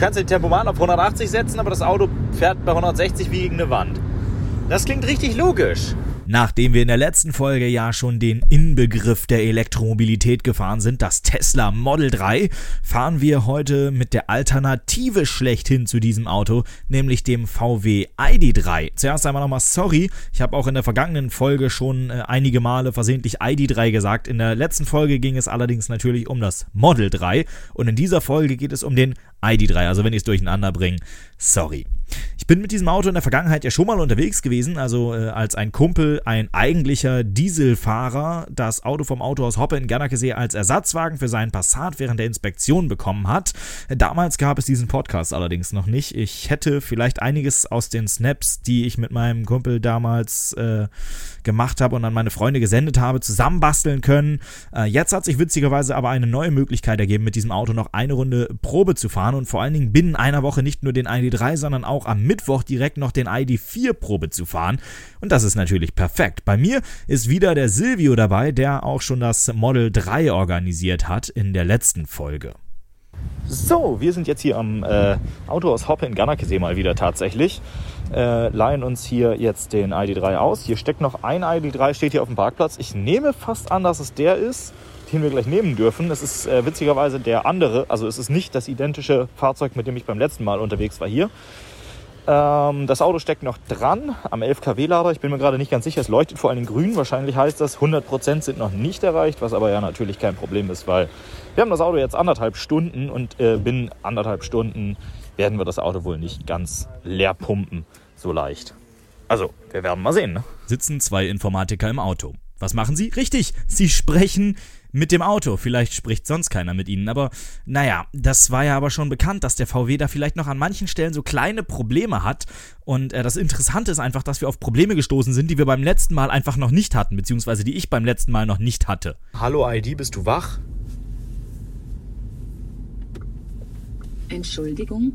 kannst den Tempomat auf 180 setzen, aber das Auto fährt bei 160 wie gegen eine Wand. Das klingt richtig logisch. Nachdem wir in der letzten Folge ja schon den Inbegriff der Elektromobilität gefahren sind, das Tesla Model 3, fahren wir heute mit der Alternative schlechthin zu diesem Auto, nämlich dem VW ID3. Zuerst einmal nochmal sorry, ich habe auch in der vergangenen Folge schon äh, einige Male versehentlich ID3 gesagt. In der letzten Folge ging es allerdings natürlich um das Model 3 und in dieser Folge geht es um den ID3. Also wenn ich es durcheinander bringe, sorry. Ich bin mit diesem Auto in der Vergangenheit ja schon mal unterwegs gewesen, also äh, als ein Kumpel, ein eigentlicher Dieselfahrer, das Auto vom Autohaus Hoppe in Gernakesee als Ersatzwagen für seinen Passat während der Inspektion bekommen hat. Damals gab es diesen Podcast allerdings noch nicht. Ich hätte vielleicht einiges aus den Snaps, die ich mit meinem Kumpel damals äh, gemacht habe und an meine Freunde gesendet habe, zusammenbasteln können. Äh, jetzt hat sich witzigerweise aber eine neue Möglichkeit ergeben, mit diesem Auto noch eine Runde Probe zu fahren und vor allen Dingen binnen einer Woche nicht nur den ID3, sondern auch am Mittwoch direkt noch den ID4 Probe zu fahren. Und das ist natürlich perfekt. Bei mir ist wieder der Silvio dabei, der auch schon das Model 3 organisiert hat in der letzten Folge. So, wir sind jetzt hier am äh, Autohaus Hoppe in Gannakesee mal wieder tatsächlich. Äh, leihen uns hier jetzt den ID3 aus. Hier steckt noch ein ID3, steht hier auf dem Parkplatz. Ich nehme fast an, dass es der ist, den wir gleich nehmen dürfen. Es ist äh, witzigerweise der andere, also es ist nicht das identische Fahrzeug, mit dem ich beim letzten Mal unterwegs war hier. Ähm, das Auto steckt noch dran am 11 kW-Lader. Ich bin mir gerade nicht ganz sicher. Es leuchtet vor allem grün. Wahrscheinlich heißt das, 100% sind noch nicht erreicht, was aber ja natürlich kein Problem ist, weil wir haben das Auto jetzt anderthalb Stunden und äh, binnen anderthalb Stunden werden wir das Auto wohl nicht ganz leer pumpen. So leicht. Also, wir werden mal sehen. Ne? Sitzen zwei Informatiker im Auto. Was machen sie? Richtig, sie sprechen mit dem Auto. Vielleicht spricht sonst keiner mit ihnen, aber naja, das war ja aber schon bekannt, dass der VW da vielleicht noch an manchen Stellen so kleine Probleme hat. Und äh, das Interessante ist einfach, dass wir auf Probleme gestoßen sind, die wir beim letzten Mal einfach noch nicht hatten, beziehungsweise die ich beim letzten Mal noch nicht hatte. Hallo ID, bist du wach? Entschuldigung?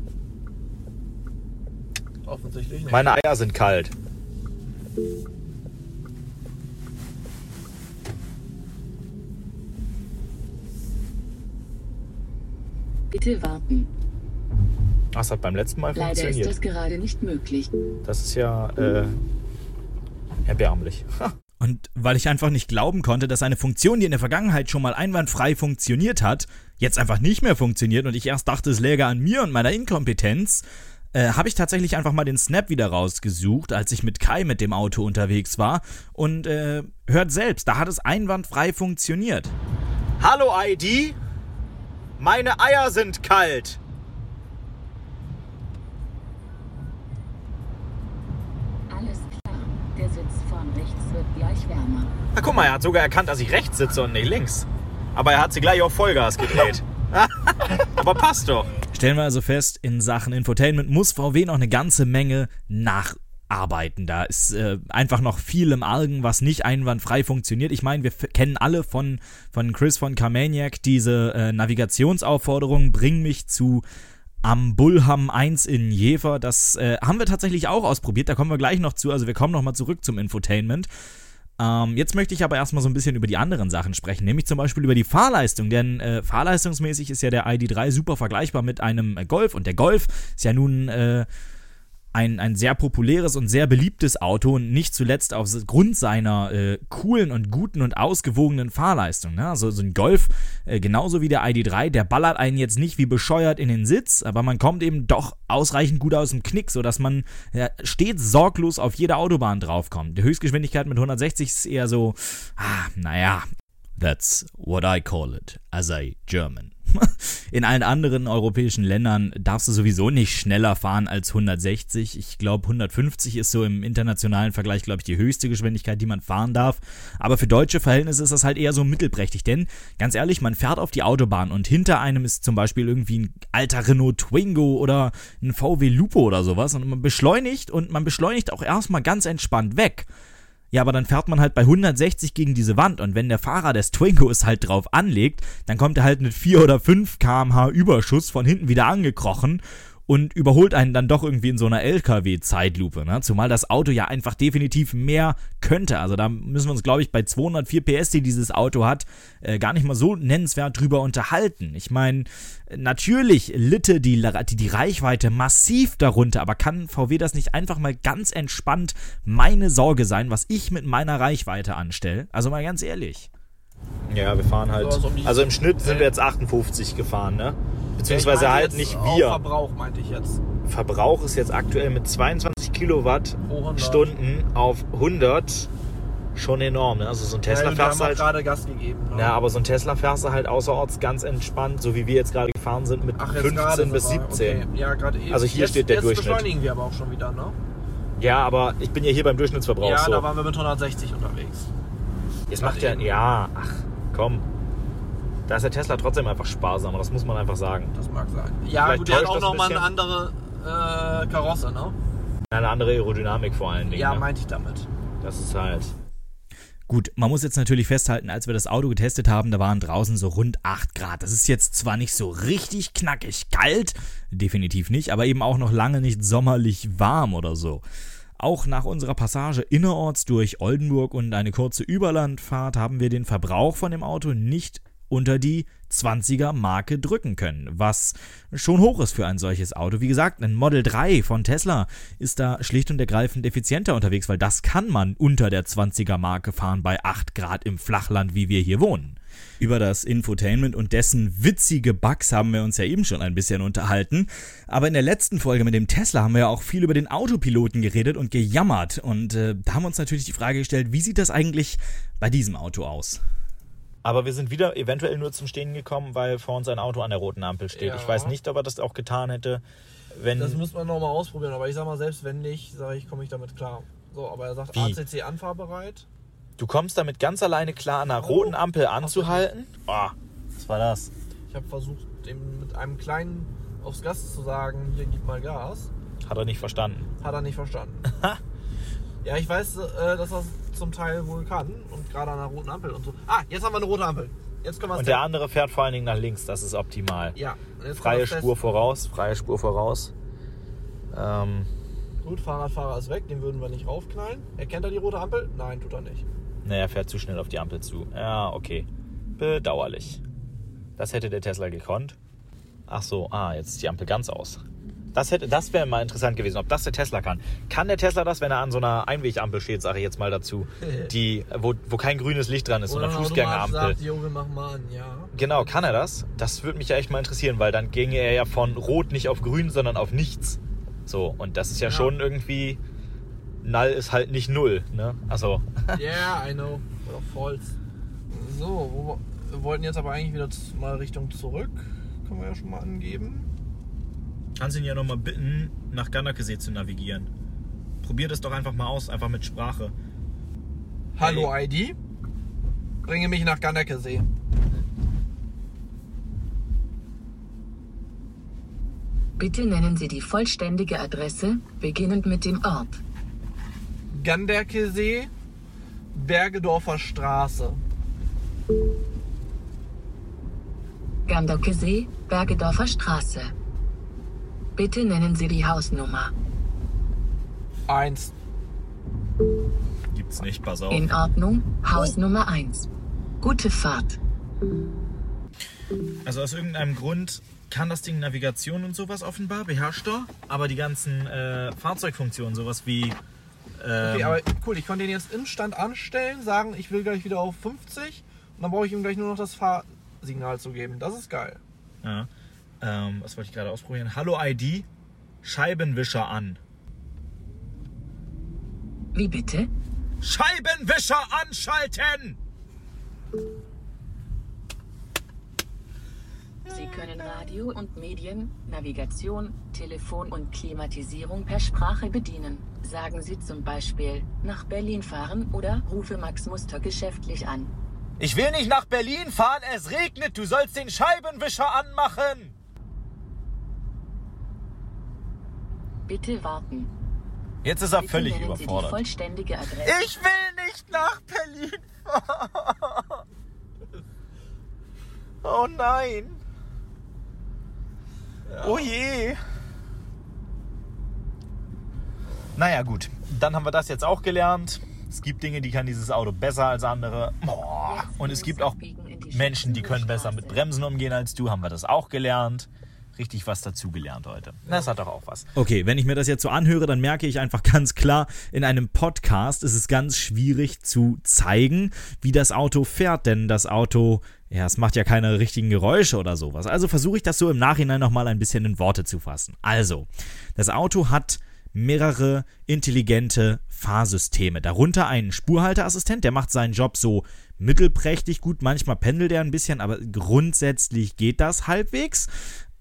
Offensichtlich nicht. Meine Eier sind kalt. Bitte warten. Das hat beim letzten Mal Leider ist funktioniert. das gerade nicht möglich. Das ist ja äh, erbärmlich. Und weil ich einfach nicht glauben konnte, dass eine Funktion, die in der Vergangenheit schon mal einwandfrei funktioniert hat, jetzt einfach nicht mehr funktioniert und ich erst dachte, es läge an mir und meiner Inkompetenz, äh, habe ich tatsächlich einfach mal den Snap wieder rausgesucht, als ich mit Kai mit dem Auto unterwegs war. Und äh, hört selbst, da hat es einwandfrei funktioniert. Hallo ID? Meine Eier sind kalt. Alles klar. Der Sitz vorn rechts wird gleich wärmer. Na guck mal, er hat sogar erkannt, dass ich rechts sitze und nicht links. Aber er hat sie gleich auf Vollgas gedreht. Aber passt doch. Stellen wir also fest, in Sachen Infotainment muss VW noch eine ganze Menge nacharbeiten. Da ist äh, einfach noch viel im Argen, was nicht einwandfrei funktioniert. Ich meine, wir kennen alle von, von Chris von Carmaniac diese äh, Navigationsaufforderung, bring mich zu am Bullham 1 in Jever. Das äh, haben wir tatsächlich auch ausprobiert, da kommen wir gleich noch zu. Also wir kommen nochmal zurück zum Infotainment. Ähm, jetzt möchte ich aber erstmal so ein bisschen über die anderen Sachen sprechen, nämlich zum Beispiel über die Fahrleistung, denn äh, fahrleistungsmäßig ist ja der ID3 super vergleichbar mit einem äh, Golf und der Golf ist ja nun äh, ein, ein sehr populäres und sehr beliebtes Auto und nicht zuletzt aufgrund seiner äh, coolen und guten und ausgewogenen Fahrleistung. Ne? Also so ein Golf, äh, genauso wie der ID3, der ballert einen jetzt nicht wie bescheuert in den Sitz, aber man kommt eben doch ausreichend gut aus dem Knick, sodass man ja, stets sorglos auf jede Autobahn draufkommt. Die Höchstgeschwindigkeit mit 160 ist eher so, ah, naja, That's what I call it as a German. In allen anderen europäischen Ländern darfst du sowieso nicht schneller fahren als 160. Ich glaube, 150 ist so im internationalen Vergleich, glaube ich, die höchste Geschwindigkeit, die man fahren darf. Aber für deutsche Verhältnisse ist das halt eher so mittelprächtig. Denn, ganz ehrlich, man fährt auf die Autobahn und hinter einem ist zum Beispiel irgendwie ein alter Renault Twingo oder ein VW Lupo oder sowas. Und man beschleunigt und man beschleunigt auch erstmal ganz entspannt weg. Ja, aber dann fährt man halt bei 160 gegen diese Wand und wenn der Fahrer des Twingos halt drauf anlegt, dann kommt er halt mit 4 oder 5 km/h Überschuss von hinten wieder angekrochen und überholt einen dann doch irgendwie in so einer LKW-Zeitlupe. Ne? Zumal das Auto ja einfach definitiv mehr könnte. Also da müssen wir uns, glaube ich, bei 204 PS, die dieses Auto hat, äh, gar nicht mal so nennenswert drüber unterhalten. Ich meine, natürlich litte die, die, die Reichweite massiv darunter, aber kann VW das nicht einfach mal ganz entspannt meine Sorge sein, was ich mit meiner Reichweite anstelle? Also mal ganz ehrlich. Ja, wir fahren halt. So, so um also im Schnitt sind wir jetzt 58 gefahren, ne? Beziehungsweise meine halt nicht wir. Verbrauch meinte ich jetzt. Verbrauch ist jetzt aktuell mit 22 Kilowattstunden auf 100 schon enorm. Ne? Also so ein Tesla ja, fährst auch halt. gerade Gas gegeben. Ne? Ja, aber so ein Tesla fährst du halt außerorts ganz entspannt, so wie wir jetzt gerade gefahren sind, mit Ach, jetzt 15 gerade bis sogar. 17. Okay. Ja, gerade eben. Also hier jetzt, steht der jetzt Durchschnitt. beschleunigen wir aber auch schon wieder, ne? Ja, aber ich bin ja hier beim Durchschnittsverbrauch. ja, so. da waren wir mit 160 unterwegs. Es macht ja, ja, ach, komm. Da ist der Tesla trotzdem einfach sparsamer, das muss man einfach sagen. Das mag sein. Ja, Vielleicht gut, der hat auch das ein nochmal eine andere äh, Karosse, ne? Eine andere Aerodynamik vor allen Dingen. Ja, ne? meinte ich damit. Das ist halt. Gut, man muss jetzt natürlich festhalten, als wir das Auto getestet haben, da waren draußen so rund 8 Grad. Das ist jetzt zwar nicht so richtig knackig kalt, definitiv nicht, aber eben auch noch lange nicht sommerlich warm oder so. Auch nach unserer Passage innerorts durch Oldenburg und eine kurze Überlandfahrt haben wir den Verbrauch von dem Auto nicht unter die 20er Marke drücken können, was schon hoch ist für ein solches Auto. Wie gesagt, ein Model 3 von Tesla ist da schlicht und ergreifend effizienter unterwegs, weil das kann man unter der 20er Marke fahren bei 8 Grad im Flachland, wie wir hier wohnen. Über das Infotainment und dessen witzige Bugs haben wir uns ja eben schon ein bisschen unterhalten. Aber in der letzten Folge mit dem Tesla haben wir ja auch viel über den Autopiloten geredet und gejammert. Und äh, da haben wir uns natürlich die Frage gestellt, wie sieht das eigentlich bei diesem Auto aus? Aber wir sind wieder eventuell nur zum Stehen gekommen, weil vor uns ein Auto an der roten Ampel steht. Ja. Ich weiß nicht, ob er das auch getan hätte, wenn. Das müssen wir nochmal ausprobieren, aber ich sag mal, selbst wenn nicht, sage ich, komme ich damit klar. So, aber er sagt Wie? ACC anfahrbereit. Du kommst damit ganz alleine klar, an einer roten Ampel anzuhalten. Oh, was war das? Ich habe versucht, dem mit einem kleinen aufs Gas zu sagen, hier gib mal Gas. Hat er nicht verstanden. Hat er nicht verstanden. ja, ich weiß, äh, dass er es zum Teil wohl kann und gerade an einer roten Ampel und so. Ah, jetzt haben wir eine rote Ampel. Jetzt können wir Und der andere fährt vor allen Dingen nach links, das ist optimal. Ja, Freie Spur voraus, freie Spur voraus. Ähm. Gut, Fahrradfahrer ist weg, den würden wir nicht raufknallen. Erkennt er die rote Ampel? Nein, tut er nicht. Ne, er fährt zu schnell auf die Ampel zu. Ja, okay. Bedauerlich. Das hätte der Tesla gekonnt. Ach so, ah, jetzt ist die Ampel ganz aus. Das, hätte, das wäre mal interessant gewesen, ob das der Tesla kann. Kann der Tesla das, wenn er an so einer Einwegampel steht, sage ich jetzt mal dazu, die, wo, wo kein grünes Licht dran ist, so Oder eine ein Automat Fußgängerampel. sagt, Junge, mach mal an, ja. Genau, kann er das? Das würde mich ja echt mal interessieren, weil dann ginge er ja von Rot nicht auf Grün, sondern auf nichts. So, und das ist ja, Ja. schon irgendwie. Null ist halt nicht Null, ne? Also, Yeah, I know. Oder false. So, wo, wir wollten jetzt aber eigentlich wieder mal Richtung zurück. Können wir ja schon mal angeben. kannst ihn ja nochmal bitten, nach Gannakesee zu navigieren. Probier das doch einfach mal aus, einfach mit Sprache. Hallo ID. Bringe mich nach Gannekesee. Bitte nennen Sie die vollständige Adresse, beginnend mit dem Ort. Ganderkesee, Bergedorfer Straße. Gandokesee, Bergedorfer Straße. Bitte nennen Sie die Hausnummer. Eins. Gibt's nicht, pass auf. In Ordnung, Hausnummer 1. Gute Fahrt. Also aus irgendeinem Grund kann das Ding Navigation und sowas offenbar, beherrscht er, aber die ganzen äh, Fahrzeugfunktionen, sowas wie. Ähm, Okay, aber cool, ich konnte den jetzt im Stand anstellen, sagen, ich will gleich wieder auf 50 und dann brauche ich ihm gleich nur noch das Fahrsignal zu geben. Das ist geil. Ja. Ähm, was wollte ich gerade ausprobieren? Hallo ID, Scheibenwischer an. Wie bitte? Scheibenwischer anschalten! Sie können Radio und Medien, Navigation, Telefon und Klimatisierung per Sprache bedienen. Sagen Sie zum Beispiel nach Berlin fahren oder rufe Max Muster geschäftlich an. Ich will nicht nach Berlin fahren, es regnet, du sollst den Scheibenwischer anmachen! Bitte warten. Jetzt ist er Bitte völlig überfordert. Ich will nicht nach Berlin fahren! Oh nein! Ja. Oh je. Naja, gut. Dann haben wir das jetzt auch gelernt. Es gibt Dinge, die kann dieses Auto besser als andere. Boah. Und es gibt auch Menschen, die können besser mit Bremsen umgehen als du. Haben wir das auch gelernt. Richtig was dazugelernt heute. Das hat doch auch was. Okay, wenn ich mir das jetzt so anhöre, dann merke ich einfach ganz klar, in einem Podcast ist es ganz schwierig zu zeigen, wie das Auto fährt, denn das Auto, ja, es macht ja keine richtigen Geräusche oder sowas. Also versuche ich das so im Nachhinein nochmal ein bisschen in Worte zu fassen. Also, das Auto hat mehrere intelligente Fahrsysteme. Darunter einen Spurhalteassistent, der macht seinen Job so mittelprächtig gut. Manchmal pendelt er ein bisschen, aber grundsätzlich geht das halbwegs.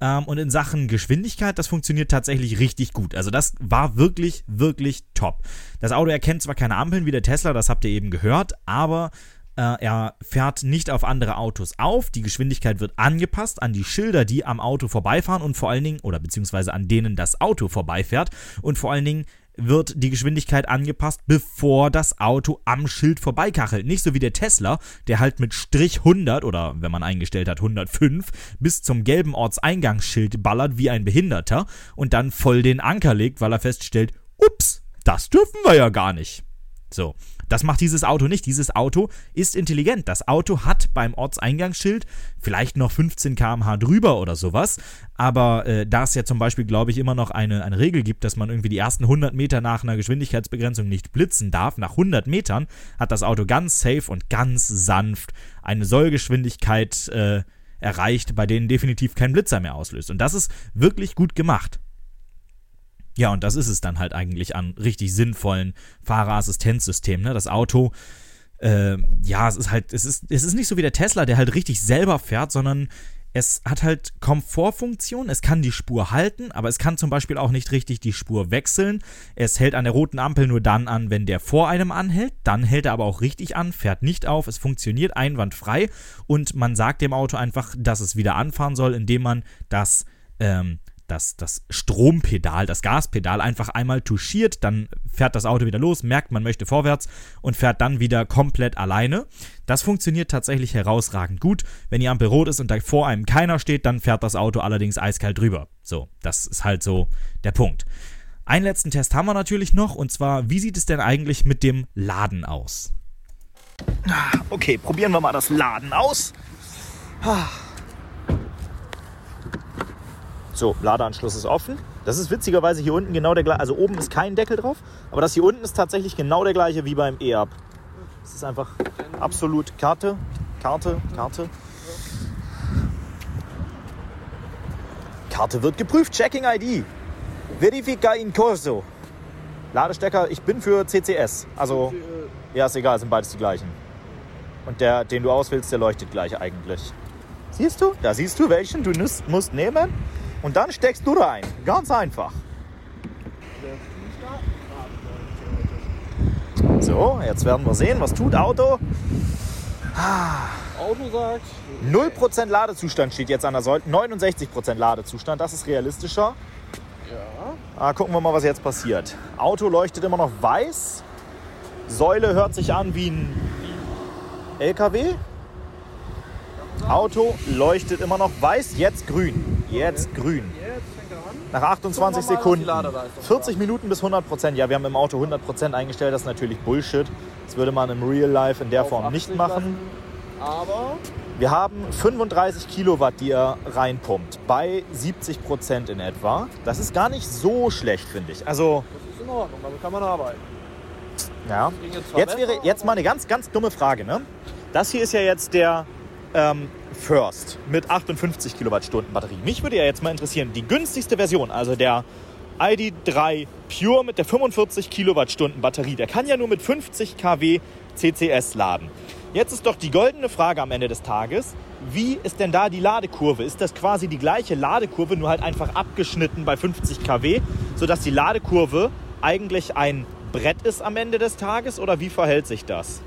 Ähm, und in Sachen Geschwindigkeit, das funktioniert tatsächlich richtig gut. Also das war wirklich, wirklich top. Das Auto erkennt zwar keine Ampeln wie der Tesla, das habt ihr eben gehört, aber äh, er fährt nicht auf andere Autos auf. Die Geschwindigkeit wird angepasst an die Schilder, die am Auto vorbeifahren und vor allen Dingen, oder beziehungsweise an denen das Auto vorbeifährt. Und vor allen Dingen wird die Geschwindigkeit angepasst, bevor das Auto am Schild vorbeikachelt. Nicht so wie der Tesla, der halt mit Strich 100 oder wenn man eingestellt hat 105 bis zum gelben Ortseingangsschild ballert wie ein Behinderter und dann voll den Anker legt, weil er feststellt, ups, das dürfen wir ja gar nicht. So, das macht dieses Auto nicht. Dieses Auto ist intelligent. Das Auto hat beim Ortseingangsschild vielleicht noch 15 km/h drüber oder sowas. Aber äh, da es ja zum Beispiel, glaube ich, immer noch eine, eine Regel gibt, dass man irgendwie die ersten 100 Meter nach einer Geschwindigkeitsbegrenzung nicht blitzen darf, nach 100 Metern hat das Auto ganz safe und ganz sanft eine Sollgeschwindigkeit äh, erreicht, bei denen definitiv kein Blitzer mehr auslöst. Und das ist wirklich gut gemacht. Ja, und das ist es dann halt eigentlich an richtig sinnvollen Fahrerassistenzsystemen. Ne? Das Auto, äh, ja, es ist halt, es ist, es ist nicht so wie der Tesla, der halt richtig selber fährt, sondern es hat halt Komfortfunktion, es kann die Spur halten, aber es kann zum Beispiel auch nicht richtig die Spur wechseln. Es hält an der roten Ampel nur dann an, wenn der vor einem anhält. Dann hält er aber auch richtig an, fährt nicht auf, es funktioniert einwandfrei und man sagt dem Auto einfach, dass es wieder anfahren soll, indem man das ähm, das, das Strompedal, das Gaspedal einfach einmal touchiert, dann fährt das Auto wieder los, merkt, man möchte vorwärts und fährt dann wieder komplett alleine. Das funktioniert tatsächlich herausragend gut. Wenn die Ampel rot ist und da vor einem keiner steht, dann fährt das Auto allerdings eiskalt drüber. So, das ist halt so der Punkt. Einen letzten Test haben wir natürlich noch und zwar, wie sieht es denn eigentlich mit dem Laden aus? Okay, probieren wir mal das Laden aus. So, Ladeanschluss ist offen. Das ist witzigerweise hier unten genau der gleiche. Also oben ist kein Deckel drauf, aber das hier unten ist tatsächlich genau der gleiche wie beim E-Up. Es ist einfach absolut Karte, Karte, Karte. Karte wird geprüft. Checking ID. Verifica in corso. Ladestecker, ich bin für CCS. Also, ja, ist egal, sind beides die gleichen. Und der, den du auswählst, der leuchtet gleich eigentlich. Siehst du? Da siehst du, welchen du musst nehmen. Und dann steckst du rein. Ganz einfach. So, jetzt werden wir sehen, was tut Auto. Auto sagt. 0% Ladezustand steht jetzt an der Säule. 69% Ladezustand, das ist realistischer. Ja. Ah, gucken wir mal, was jetzt passiert. Auto leuchtet immer noch weiß. Säule hört sich an wie ein LKW. Auto leuchtet immer noch weiß, jetzt grün. Jetzt grün. Nach 28 Gucken wir mal, Sekunden. was die Ladeleistung 40 Minuten bis 100 Prozent. Ja, wir haben im Auto 100 Prozent eingestellt. Das ist natürlich Bullshit. Das würde man im Real Life in der Form 80 nicht machen. Aber Wir haben 35 Kilowatt, die er reinpumpt. Bei 70 Prozent in etwa. Das ist gar nicht so schlecht, finde ich. Also, das ist in Ordnung, damit kann man arbeiten. ja. jetzt wäre jetzt mal eine ganz, ganz dumme Frage. Ne? Das hier ist ja jetzt der ähm, First mit 58 Kilowattstunden Batterie. Mich würde ja jetzt mal interessieren, die günstigste Version, also der ID3 Pure mit der 45 Kilowattstunden Batterie, der kann ja nur mit 50 kW CCS laden. Jetzt ist doch die goldene Frage am Ende des Tages, wie ist denn da die Ladekurve? Ist das quasi die gleiche Ladekurve, nur halt einfach abgeschnitten bei 50 kW, sodass die Ladekurve eigentlich ein Brett ist am Ende des Tages oder wie verhält sich das?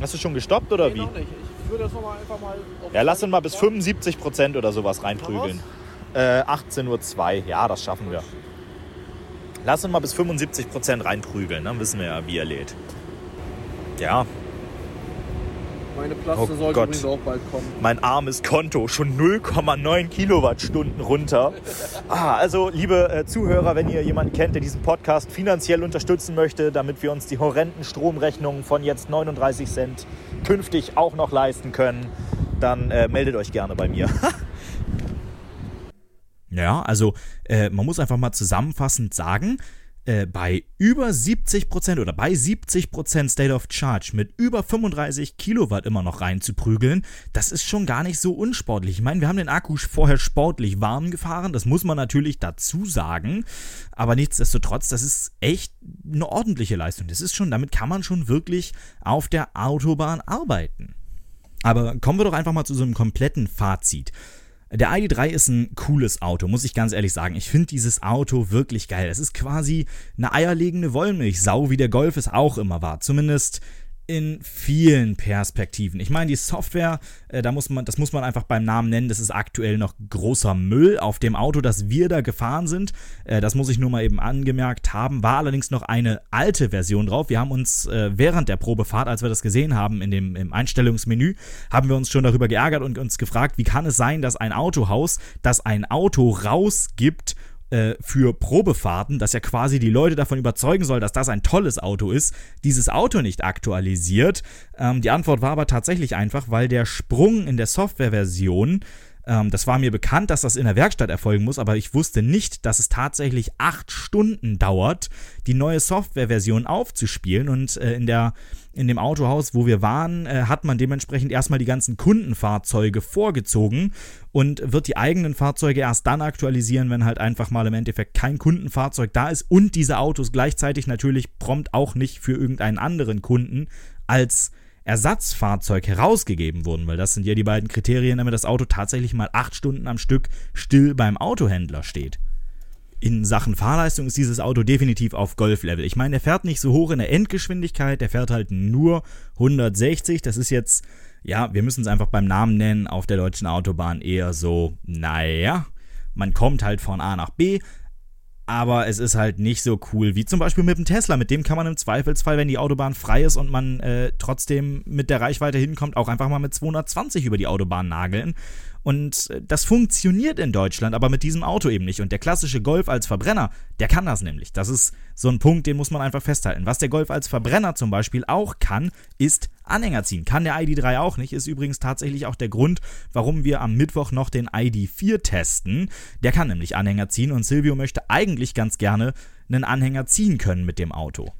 Hast du schon gestoppt oder Nee, wie? noch nicht. Würde das noch mal einfach mal. Ja, lass uns mal bis Seite 75 Prozent oder sowas reinprügeln. Äh, 18.02 Uhr, ja, das schaffen wir. Lass uns mal bis 75 Prozent reinprügeln, dann wissen wir ja, wie er lädt. Ja, Meine Plaste Oh sollte Gott. übrigens auch bald kommen. mein armes Konto schon 0,9 Kilowattstunden runter. Ah, also liebe äh, Zuhörer, wenn ihr jemanden kennt, der diesen Podcast finanziell unterstützen möchte, damit wir uns die horrenden Stromrechnungen von jetzt 39 Cent künftig auch noch leisten können, dann äh, meldet euch gerne bei mir. Ja, also äh, man muss einfach mal zusammenfassend sagen, äh, bei über 70% oder bei 70% State of Charge mit über 35 Kilowatt immer noch reinzuprügeln, das ist schon gar nicht so unsportlich. Ich meine, wir haben den Akku vorher sportlich warm gefahren, das muss man natürlich dazu sagen, aber nichtsdestotrotz, das ist echt eine ordentliche Leistung. Das ist schon, damit kann man schon wirklich auf der Autobahn arbeiten. Aber kommen wir doch einfach mal zu so einem kompletten Fazit. Der ID3 ist ein cooles Auto, muss ich ganz ehrlich sagen. Ich finde dieses Auto wirklich geil. Es ist quasi eine eierlegende Wollmilchsau, wie der Golf es auch immer war. Zumindest in vielen Perspektiven. Ich meine, die Software, äh, da muss man, das muss man einfach beim Namen nennen, das ist aktuell noch großer Müll auf dem Auto, das wir da gefahren sind. Äh, das muss ich nur mal eben angemerkt haben. War allerdings noch eine alte Version drauf. Wir haben uns äh, während der Probefahrt, als wir das gesehen haben in dem, im Einstellungsmenü, haben wir uns schon darüber geärgert und uns gefragt, wie kann es sein, dass ein Autohaus, das ein Auto rausgibt, äh, für Probefahrten, dass ja quasi die Leute davon überzeugen soll, dass das ein tolles Auto ist, dieses Auto nicht aktualisiert. Ähm, die Antwort war aber tatsächlich einfach, weil der Sprung in der Softwareversion ähm, das war mir bekannt, dass das in der Werkstatt erfolgen muss, aber ich wusste nicht, dass es tatsächlich acht Stunden dauert, die neue Softwareversion aufzuspielen. Und äh, in, der, in dem Autohaus, wo wir waren, äh, hat man dementsprechend erstmal die ganzen Kundenfahrzeuge vorgezogen und wird die eigenen Fahrzeuge erst dann aktualisieren, wenn halt einfach mal im Endeffekt kein Kundenfahrzeug da ist und diese Autos gleichzeitig natürlich prompt auch nicht für irgendeinen anderen Kunden als Ersatzfahrzeug herausgegeben wurden, weil das sind ja die beiden Kriterien, damit das Auto tatsächlich mal acht Stunden am Stück still beim Autohändler steht. In Sachen Fahrleistung ist dieses Auto definitiv auf Golf-Level. Ich meine, der fährt nicht so hoch in der Endgeschwindigkeit, der fährt halt nur 160. Das ist jetzt, ja, wir müssen es einfach beim Namen nennen, auf der deutschen Autobahn eher so, naja, man kommt halt von A nach B, aber es ist halt nicht so cool wie zum Beispiel mit dem Tesla. Mit dem kann man im Zweifelsfall, wenn die Autobahn frei ist und man äh, trotzdem mit der Reichweite hinkommt, auch einfach mal mit 220 über die Autobahn nageln. Und äh, das funktioniert in Deutschland, aber mit diesem Auto eben nicht. Und der klassische Golf als Verbrenner, der kann das nämlich. Das ist so ein Punkt, den muss man einfach festhalten. Was der Golf als Verbrenner zum Beispiel auch kann, ist Anhänger ziehen. Kann der ID3 auch nicht. Ist übrigens tatsächlich auch der Grund, warum wir am Mittwoch noch den ID4 testen. Der kann nämlich Anhänger ziehen und Silvio möchte eigentlich ganz gerne einen Anhänger ziehen können mit dem Auto.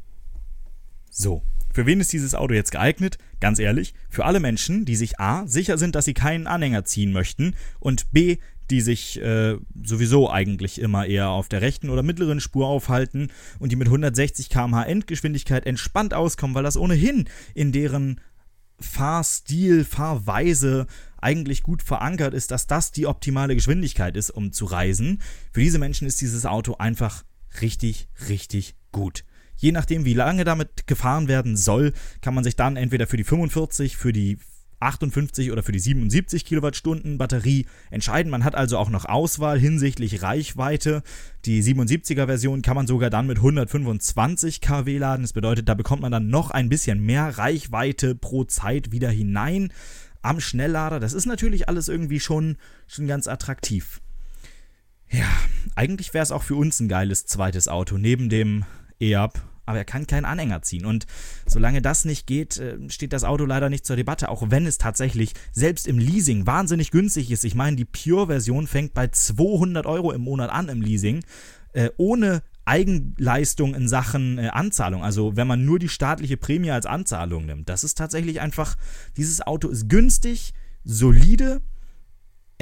So, für wen ist dieses Auto jetzt geeignet? Ganz ehrlich, für alle Menschen, die sich A sicher sind, dass sie keinen Anhänger ziehen möchten und B die sich äh, sowieso eigentlich immer eher auf der rechten oder mittleren Spur aufhalten und die mit 160 km/h Endgeschwindigkeit entspannt auskommen, weil das ohnehin in deren Fahrstil, Fahrweise eigentlich gut verankert ist, dass das die optimale Geschwindigkeit ist, um zu reisen. Für diese Menschen ist dieses Auto einfach richtig, richtig gut. Je nachdem, wie lange damit gefahren werden soll, kann man sich dann entweder für die 45, für die 58 oder für die 77 Kilowattstunden Batterie entscheiden. Man hat also auch noch Auswahl hinsichtlich Reichweite. Die 77er Version kann man sogar dann mit 125 kW laden. Das bedeutet, da bekommt man dann noch ein bisschen mehr Reichweite pro Zeit wieder hinein am Schnelllader. Das ist natürlich alles irgendwie schon, schon ganz attraktiv. Ja, eigentlich wäre es auch für uns ein geiles zweites Auto neben dem E-Up aber er kann keinen Anhänger ziehen. Und solange das nicht geht, äh, steht das Auto leider nicht zur Debatte, auch wenn es tatsächlich selbst im Leasing wahnsinnig günstig ist. Ich meine, die Pure-Version fängt bei 200 Euro im Monat an im Leasing, äh, ohne Eigenleistung in Sachen äh, Anzahlung. Also wenn man nur die staatliche Prämie als Anzahlung nimmt. Das ist tatsächlich einfach, dieses Auto ist günstig, solide,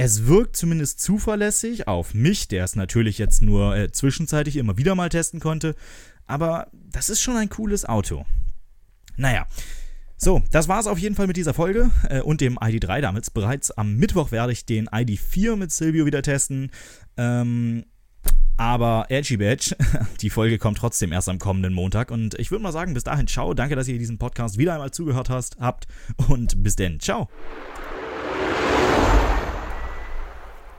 es wirkt zumindest zuverlässig auf mich, der es natürlich jetzt nur äh, zwischenzeitlich immer wieder mal testen konnte. Aber das ist schon ein cooles Auto. Naja. So, das war es auf jeden Fall mit dieser Folge äh, und dem ID3 damit. Bereits am Mittwoch werde ich den ID4 mit Silvio wieder testen. Ähm, aber Edgy Badge, die Folge kommt trotzdem erst am kommenden Montag. Und ich würde mal sagen, bis dahin, ciao. Danke, dass ihr diesen Podcast wieder einmal zugehört hast, habt. Und bis denn, ciao.